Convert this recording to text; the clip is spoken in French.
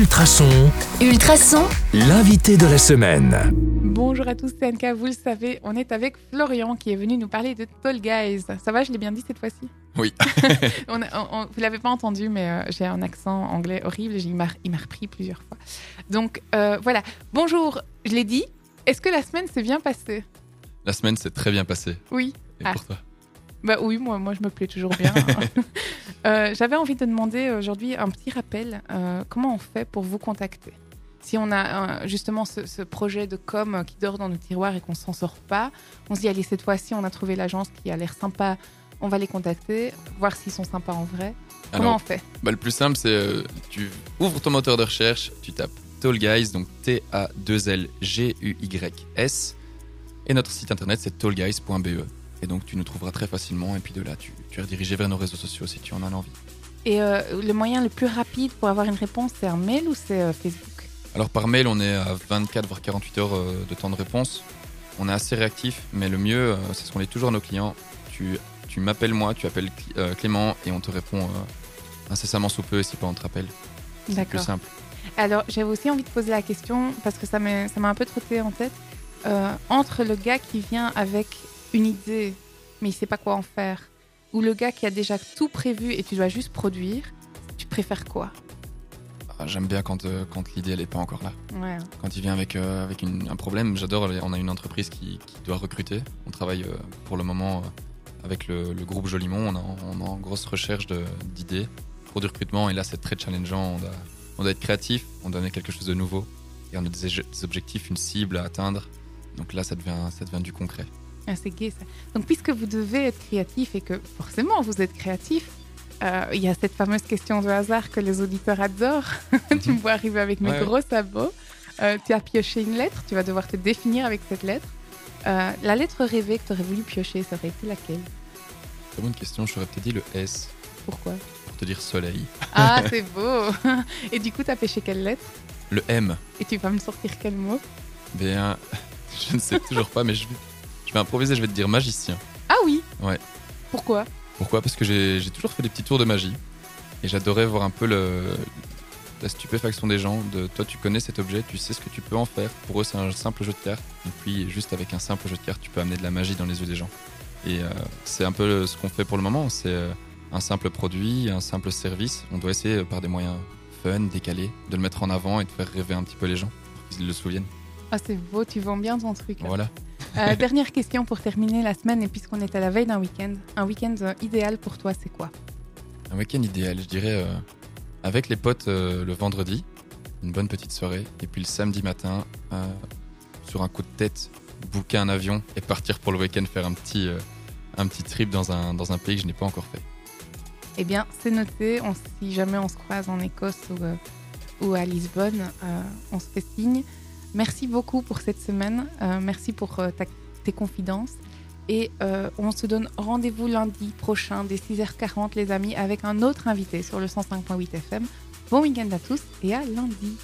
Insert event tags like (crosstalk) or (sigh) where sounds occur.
Ultrason, Ultrason, l'invité de la semaine. Bonjour à tous, c'est Anka, vous le savez, on est avec Florian qui est venu nous parler de Tall Guys. Ça va, je l'ai bien dit cette fois-ci? Oui. (laughs) on a- on- on- Vous l'avez pas entendu, mais euh, j'ai un accent anglais horrible, j'ai- il m'a il m'a repris plusieurs fois. Donc euh, voilà, bonjour, je l'ai dit. Est-ce que la semaine s'est bien passée? La semaine s'est très bien passée. Oui. Et Ah. pour toi? Bah oui, moi, moi je me plais toujours bien. (laughs) Euh, J'avais envie de demander aujourd'hui un petit rappel. euh, comment on fait pour vous contacter? Si on a euh, justement ce, ce projet de com qui dort dans nos tiroirs et qu'on s'en sort pas, on se dit allez cette fois-ci on a trouvé l'agence qui a l'air sympa, on va les contacter, voir s'ils sont sympas en vrai. Comment on fait? bah, le plus simple, c'est tu ouvres ton moteur de recherche, tu tapes Tall Guys, donc T-A-2-L-G-U-Y-S, et notre site internet c'est tallguys.be. Et donc tu nous trouveras très facilement, et puis de là, tu, tu es redirigé vers nos réseaux sociaux si tu en as envie. Et euh, le moyen le plus rapide pour avoir une réponse, c'est un mail ou c'est euh, Facebook? Alors par mail, on est à 24 voire 48 heures euh, de temps de réponse. On est assez réactif, mais le mieux, c'est ce qu'on est toujours à nos clients. Tu, tu m'appelles moi, tu appelles Cl- Clément, et on te répond incessamment sous peu, et si pas on te rappelle. C'est plus simple. Alors, j'avais aussi envie de poser la question parce que ça m'a un peu trotté en tête. Euh, entre le gars qui vient avec une idée, mais il sait pas quoi en faire, ou le gars qui a déjà tout prévu et tu dois juste produire, tu préfères quoi? Ah, J'aime bien quand, euh, quand l'idée elle est pas encore là. Ouais. Quand il vient avec, euh, avec une- un problème, j'adore. On a une entreprise qui, qui doit recruter. On travaille euh, pour le moment avec le, le groupe Jolimont. On est en, on est en grosse recherche d'idées pour du recrutement. Et là, c'est très challengeant. On doit, on doit être créatif. On doit amener quelque chose de nouveau. Et on a des, des objectifs, une cible à atteindre. Donc là, ça devient, ça devient du concret. Ah, c'est gai ça. Donc, puisque vous devez être créatif et que forcément vous êtes créatif, euh, il y a cette fameuse question de hasard que les auditeurs adorent. (laughs) tu me vois arriver avec mes Ouais. gros sabots. Euh, tu as pioché une lettre, tu vas devoir te définir avec cette lettre. Euh, la lettre rêvée que tu aurais voulu piocher, ça aurait été laquelle? Très bonne question. J'aurais peut-être dit le S Pourquoi? Pour te dire soleil. Ah, (laughs) c'est beau (laughs) Et du coup, tu as pêché quelle lettre? Le M. Et tu vas me sortir quel mot? Bien, je ne sais toujours pas, mais je vais, je vais improviser. Je vais te dire magicien. Ah oui Ouais. Pourquoi Pourquoi? Parce que j'ai toujours fait des petits tours de magie et j'adorais voir un peu le, la stupéfaction des gens. De toi, tu connais cet objet, tu sais ce que tu peux en faire. Pour eux, c'est un simple jeu de cartes. Et puis, juste avec un simple jeu de cartes, tu peux amener de la magie dans les yeux des gens. Et euh, c'est un peu ce qu'on fait pour le moment. C'est euh, un simple produit, un simple service. On doit essayer euh, par des moyens fun, décalés, de le mettre en avant et de faire rêver un petit peu les gens pour qu'ils le souviennent. Ah, c'est beau, tu vends bien ton truc. là. Voilà. Euh, (laughs) dernière question pour terminer la semaine, et puisqu'on est à la veille d'un week-end, un week-end euh, idéal pour toi, c'est quoi? Un week-end idéal, je dirais, euh, avec les potes euh, le vendredi, une bonne petite soirée, et puis le samedi matin, sur un coup de tête, booker un avion et partir pour le week-end faire un petit, un petit trip dans un, dans un pays que je n'ai pas encore fait. Eh bien, c'est noté. On, si jamais on se croise en Écosse ou, ou à Lisbonne, on se fait signe. Merci beaucoup pour cette semaine. Euh, merci pour euh, tes confidences. Et euh, on se donne rendez-vous lundi prochain dès 6h40, les amis, avec un autre invité sur le 105.8 FM. Bon week-end à tous et à lundi.